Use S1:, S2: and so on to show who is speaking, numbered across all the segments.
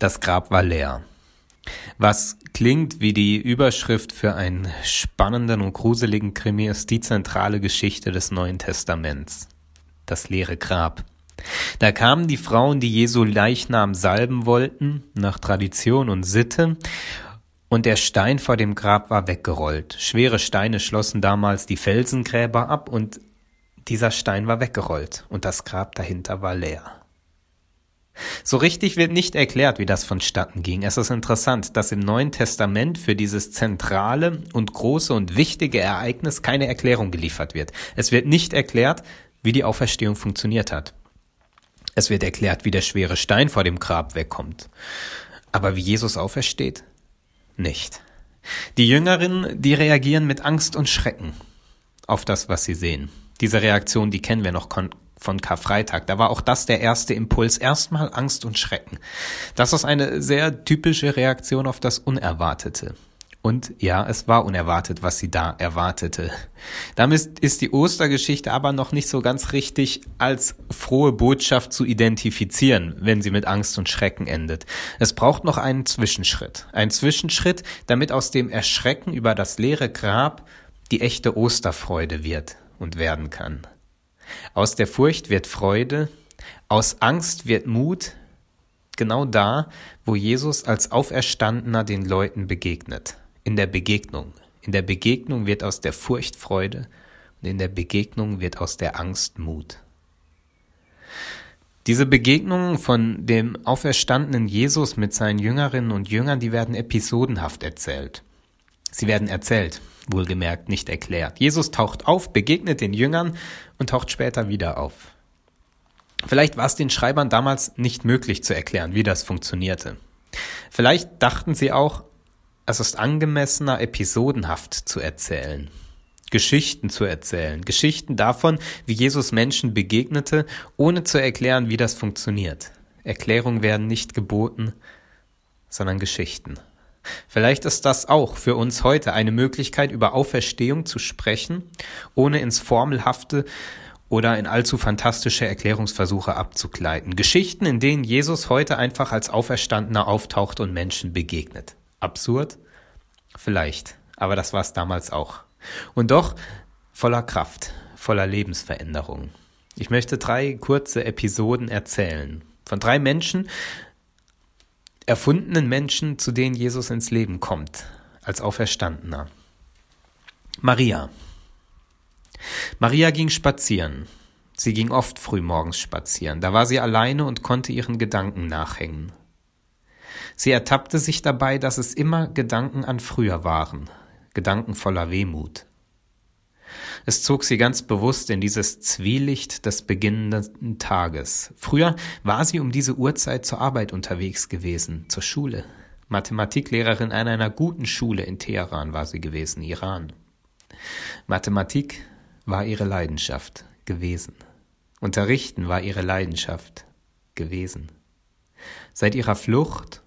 S1: Das Grab war leer. Was klingt wie die Überschrift für einen spannenden und gruseligen Krimi ist die zentrale Geschichte des Neuen Testaments. Das leere Grab. Da kamen die Frauen, die Jesu Leichnam salben wollten, nach Tradition und Sitte, und der Stein vor dem Grab war weggerollt. Schwere Steine schlossen damals die Felsengräber ab, und dieser Stein war weggerollt, und das Grab dahinter war leer. So richtig wird nicht erklärt, wie das vonstatten ging. Es ist interessant, dass im Neuen Testament für dieses zentrale und große und wichtige Ereignis keine Erklärung geliefert wird. Es wird nicht erklärt, wie die Auferstehung funktioniert hat. Es wird erklärt, wie der schwere Stein vor dem Grab wegkommt. Aber wie Jesus aufersteht? Nicht. Die Jüngerinnen, die reagieren mit Angst und Schrecken auf das, was sie sehen. Diese Reaktion, die kennen wir noch von Karfreitag. Da war auch das der erste Impuls. Erstmal Angst und Schrecken. Das ist eine sehr typische Reaktion auf das Unerwartete. Und ja, es war unerwartet, was sie da erwartete. Damit ist die Ostergeschichte aber noch nicht so ganz richtig als frohe Botschaft zu identifizieren, wenn sie mit Angst und Schrecken endet. Es braucht noch einen Zwischenschritt. Ein Zwischenschritt, damit aus dem Erschrecken über das leere Grab die echte Osterfreude wird und werden kann. Aus der Furcht wird Freude, aus Angst wird Mut, genau da, wo Jesus als Auferstandener den Leuten begegnet. In der Begegnung. In der Begegnung wird aus der Furcht Freude und in der Begegnung wird aus der Angst Mut. Diese Begegnungen von dem auferstandenen Jesus mit seinen Jüngerinnen und Jüngern, die werden episodenhaft erzählt. Sie werden erzählt wohlgemerkt nicht erklärt. Jesus taucht auf, begegnet den Jüngern und taucht später wieder auf. Vielleicht war es den Schreibern damals nicht möglich zu erklären, wie das funktionierte. Vielleicht dachten sie auch, es ist angemessener, episodenhaft zu erzählen. Geschichten zu erzählen. Geschichten davon, wie Jesus Menschen begegnete, ohne zu erklären, wie das funktioniert. Erklärungen werden nicht geboten, sondern Geschichten. Vielleicht ist das auch für uns heute eine Möglichkeit, über Auferstehung zu sprechen, ohne ins Formelhafte oder in allzu fantastische Erklärungsversuche abzugleiten. Geschichten, in denen Jesus heute einfach als Auferstandener auftaucht und Menschen begegnet. Absurd? Vielleicht, aber das war es damals auch. Und doch voller Kraft, voller Lebensveränderung. Ich möchte drei kurze Episoden erzählen. Von drei Menschen, erfundenen Menschen, zu denen Jesus ins Leben kommt, als Auferstandener. Maria. Maria ging spazieren. Sie ging oft früh morgens spazieren. Da war sie alleine und konnte ihren Gedanken nachhängen. Sie ertappte sich dabei, dass es immer Gedanken an früher waren, Gedanken voller Wehmut. Es zog sie ganz bewusst in dieses Zwielicht des beginnenden Tages. Früher war sie um diese Uhrzeit zur Arbeit unterwegs gewesen, zur Schule. Mathematiklehrerin an einer guten Schule in Teheran war sie gewesen, Iran. Mathematik war ihre Leidenschaft gewesen. Unterrichten war ihre Leidenschaft gewesen. Seit ihrer Flucht,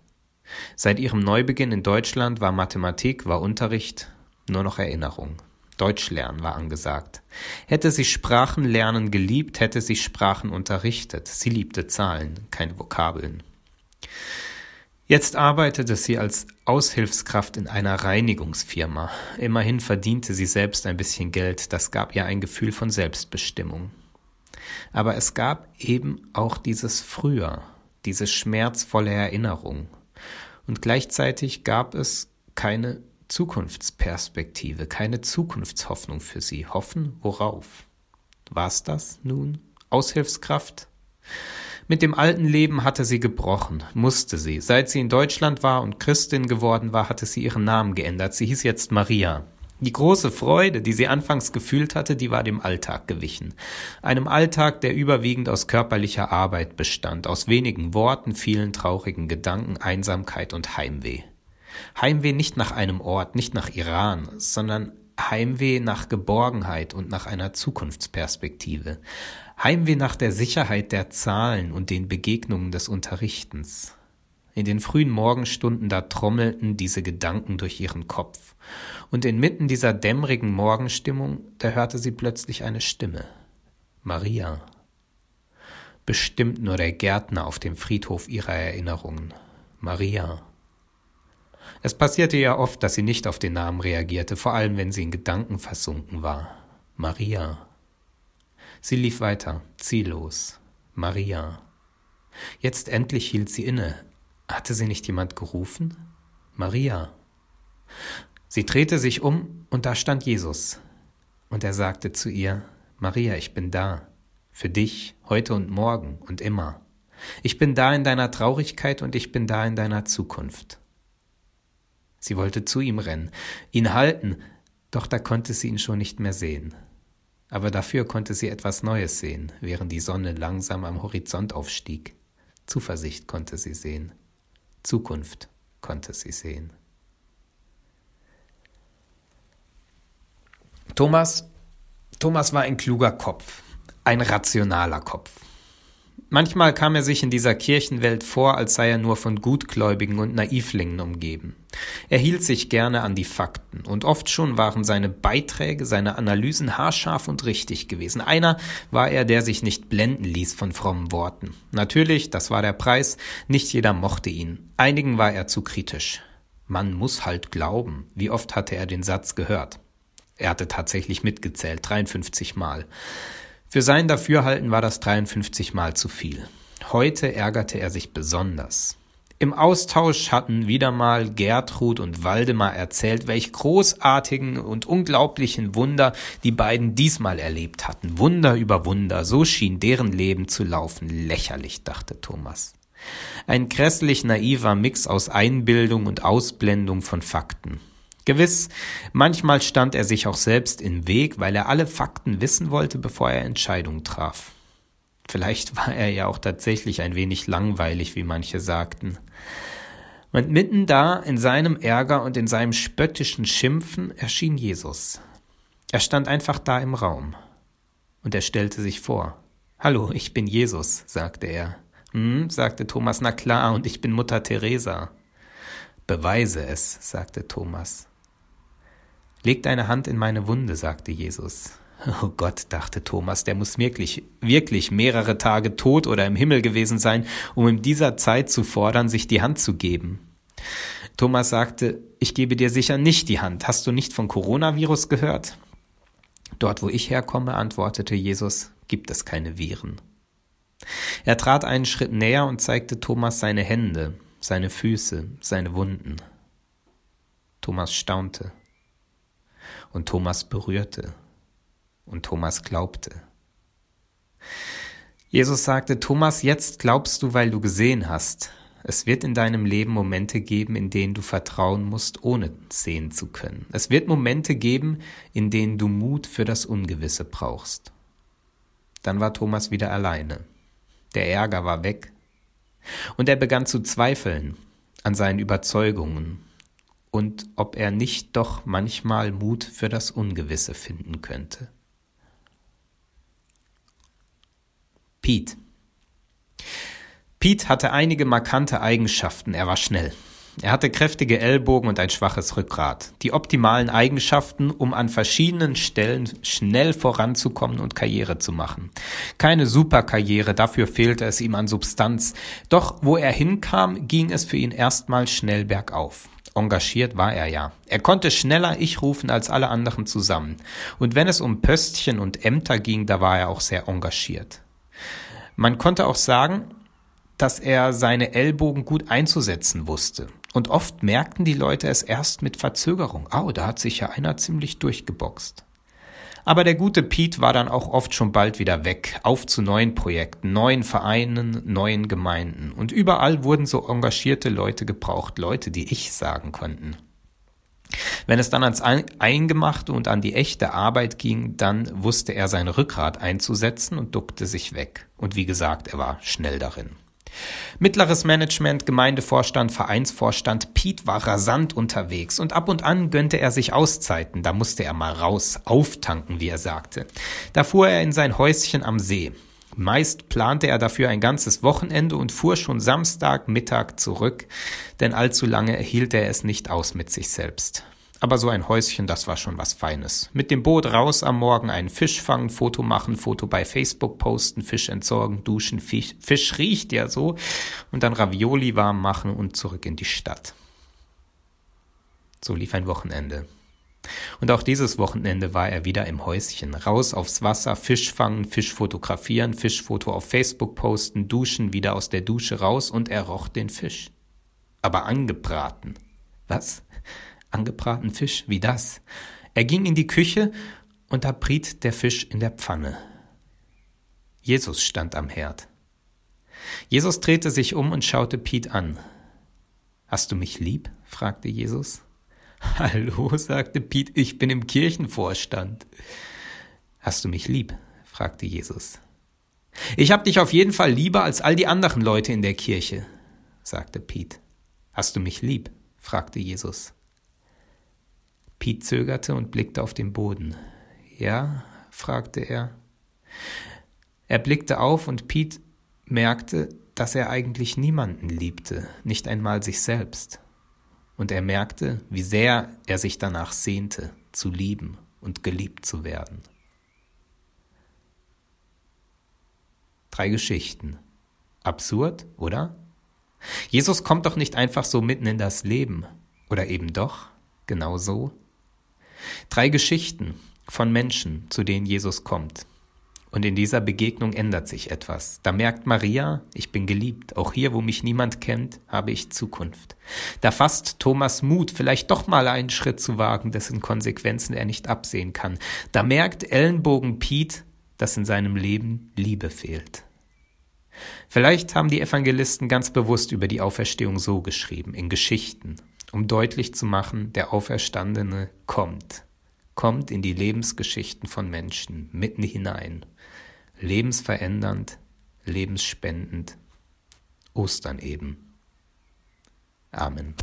S1: seit ihrem Neubeginn in Deutschland war Mathematik, war Unterricht nur noch Erinnerung. Deutsch lernen war angesagt. Hätte sie Sprachenlernen geliebt, hätte sie Sprachen unterrichtet. Sie liebte Zahlen, keine Vokabeln. Jetzt arbeitete sie als Aushilfskraft in einer Reinigungsfirma. Immerhin verdiente sie selbst ein bisschen Geld, das gab ihr ein Gefühl von Selbstbestimmung. Aber es gab eben auch dieses Früher, diese schmerzvolle Erinnerung. Und gleichzeitig gab es keine Zukunftsperspektive, keine Zukunftshoffnung für sie. Hoffen worauf? War's das nun? Aushilfskraft? Mit dem alten Leben hatte sie gebrochen, musste sie. Seit sie in Deutschland war und Christin geworden war, hatte sie ihren Namen geändert. Sie hieß jetzt Maria. Die große Freude, die sie anfangs gefühlt hatte, die war dem Alltag gewichen. Einem Alltag, der überwiegend aus körperlicher Arbeit bestand, aus wenigen Worten, vielen traurigen Gedanken, Einsamkeit und Heimweh. Heimweh nicht nach einem Ort, nicht nach Iran, sondern Heimweh nach Geborgenheit und nach einer Zukunftsperspektive. Heimweh nach der Sicherheit der Zahlen und den Begegnungen des Unterrichtens. In den frühen Morgenstunden da trommelten diese Gedanken durch ihren Kopf. Und inmitten dieser dämmerigen Morgenstimmung, da hörte sie plötzlich eine Stimme. Maria. Bestimmt nur der Gärtner auf dem Friedhof ihrer Erinnerungen. Maria. Es passierte ja oft, dass sie nicht auf den Namen reagierte, vor allem wenn sie in Gedanken versunken war. Maria. Sie lief weiter, ziellos. Maria. Jetzt endlich hielt sie inne. Hatte sie nicht jemand gerufen? Maria. Sie drehte sich um, und da stand Jesus. Und er sagte zu ihr, Maria, ich bin da, für dich, heute und morgen und immer. Ich bin da in deiner Traurigkeit und ich bin da in deiner Zukunft. Sie wollte zu ihm rennen, ihn halten, doch da konnte sie ihn schon nicht mehr sehen. Aber dafür konnte sie etwas Neues sehen, während die Sonne langsam am Horizont aufstieg. Zuversicht konnte sie sehen. Zukunft konnte sie sehen. Thomas, Thomas war ein kluger Kopf, ein rationaler Kopf. Manchmal kam er sich in dieser Kirchenwelt vor, als sei er nur von Gutgläubigen und Naivlingen umgeben. Er hielt sich gerne an die Fakten, und oft schon waren seine Beiträge, seine Analysen haarscharf und richtig gewesen. Einer war er, der sich nicht blenden ließ von frommen Worten. Natürlich, das war der Preis, nicht jeder mochte ihn. Einigen war er zu kritisch. Man muss halt glauben. Wie oft hatte er den Satz gehört? Er hatte tatsächlich mitgezählt, 53 Mal. Für sein Dafürhalten war das 53 Mal zu viel. Heute ärgerte er sich besonders. Im Austausch hatten wieder mal Gertrud und Waldemar erzählt, welch großartigen und unglaublichen Wunder die beiden diesmal erlebt hatten. Wunder über Wunder, so schien deren Leben zu laufen. Lächerlich, dachte Thomas. Ein grässlich naiver Mix aus Einbildung und Ausblendung von Fakten. Gewiss, manchmal stand er sich auch selbst im Weg, weil er alle Fakten wissen wollte, bevor er Entscheidungen traf. Vielleicht war er ja auch tatsächlich ein wenig langweilig, wie manche sagten. Und mitten da, in seinem Ärger und in seinem spöttischen Schimpfen, erschien Jesus. Er stand einfach da im Raum. Und er stellte sich vor. Hallo, ich bin Jesus, sagte er. Hm, sagte Thomas, na klar, und ich bin Mutter Teresa. Beweise es, sagte Thomas. Leg deine Hand in meine Wunde, sagte Jesus. Oh Gott, dachte Thomas, der muss wirklich, wirklich mehrere Tage tot oder im Himmel gewesen sein, um in dieser Zeit zu fordern, sich die Hand zu geben. Thomas sagte, ich gebe dir sicher nicht die Hand. Hast du nicht von Coronavirus gehört? Dort, wo ich herkomme, antwortete Jesus, gibt es keine Viren. Er trat einen Schritt näher und zeigte Thomas seine Hände, seine Füße, seine Wunden. Thomas staunte. Und Thomas berührte. Und Thomas glaubte. Jesus sagte, Thomas, jetzt glaubst du, weil du gesehen hast. Es wird in deinem Leben Momente geben, in denen du vertrauen musst, ohne sehen zu können. Es wird Momente geben, in denen du Mut für das Ungewisse brauchst. Dann war Thomas wieder alleine. Der Ärger war weg. Und er begann zu zweifeln an seinen Überzeugungen, und ob er nicht doch manchmal Mut für das Ungewisse finden könnte. Pete. Pete hatte einige markante Eigenschaften. Er war schnell. Er hatte kräftige Ellbogen und ein schwaches Rückgrat. Die optimalen Eigenschaften, um an verschiedenen Stellen schnell voranzukommen und Karriere zu machen. Keine Superkarriere, dafür fehlte es ihm an Substanz. Doch wo er hinkam, ging es für ihn erstmal schnell bergauf. Engagiert war er ja. Er konnte schneller Ich rufen als alle anderen zusammen. Und wenn es um Pöstchen und Ämter ging, da war er auch sehr engagiert. Man konnte auch sagen, dass er seine Ellbogen gut einzusetzen wusste. Und oft merkten die Leute es erst mit Verzögerung. Oh, da hat sich ja einer ziemlich durchgeboxt. Aber der gute Pete war dann auch oft schon bald wieder weg, auf zu neuen Projekten, neuen Vereinen, neuen Gemeinden. Und überall wurden so engagierte Leute gebraucht, Leute, die ich sagen konnten. Wenn es dann ans Eingemachte und an die echte Arbeit ging, dann wusste er sein Rückgrat einzusetzen und duckte sich weg. Und wie gesagt, er war schnell darin. Mittleres Management, Gemeindevorstand, Vereinsvorstand, Piet war rasant unterwegs und ab und an gönnte er sich Auszeiten, da musste er mal raus, auftanken, wie er sagte. Da fuhr er in sein Häuschen am See. Meist plante er dafür ein ganzes Wochenende und fuhr schon Samstag Mittag zurück, denn allzu lange hielt er es nicht aus mit sich selbst. Aber so ein Häuschen, das war schon was Feines. Mit dem Boot raus am Morgen einen Fisch fangen, Foto machen, Foto bei Facebook posten, Fisch entsorgen, duschen, Fisch, Fisch riecht ja so, und dann Ravioli warm machen und zurück in die Stadt. So lief ein Wochenende. Und auch dieses Wochenende war er wieder im Häuschen. Raus aufs Wasser, Fisch fangen, Fisch fotografieren, Fischfoto auf Facebook posten, duschen, wieder aus der Dusche raus und er roch den Fisch. Aber angebraten. Was? Angebraten Fisch, wie das. Er ging in die Küche und da briet der Fisch in der Pfanne. Jesus stand am Herd. Jesus drehte sich um und schaute Piet an. Hast du mich lieb? fragte Jesus. Hallo, sagte Piet, ich bin im Kirchenvorstand. Hast du mich lieb? fragte Jesus. Ich hab dich auf jeden Fall lieber als all die anderen Leute in der Kirche, sagte Piet. Hast du mich lieb? fragte Jesus. Piet zögerte und blickte auf den Boden. Ja? fragte er. Er blickte auf und Piet merkte, dass er eigentlich niemanden liebte, nicht einmal sich selbst. Und er merkte, wie sehr er sich danach sehnte, zu lieben und geliebt zu werden. Drei Geschichten. Absurd, oder? Jesus kommt doch nicht einfach so mitten in das Leben. Oder eben doch, genau so? Drei Geschichten von Menschen, zu denen Jesus kommt. Und in dieser Begegnung ändert sich etwas. Da merkt Maria, ich bin geliebt. Auch hier, wo mich niemand kennt, habe ich Zukunft. Da fasst Thomas Mut, vielleicht doch mal einen Schritt zu wagen, dessen Konsequenzen er nicht absehen kann. Da merkt Ellenbogen Piet, dass in seinem Leben Liebe fehlt. Vielleicht haben die Evangelisten ganz bewusst über die Auferstehung so geschrieben, in Geschichten, um deutlich zu machen, der Auferstandene kommt, kommt in die Lebensgeschichten von Menschen mitten hinein, lebensverändernd, lebensspendend, Ostern eben. Amen.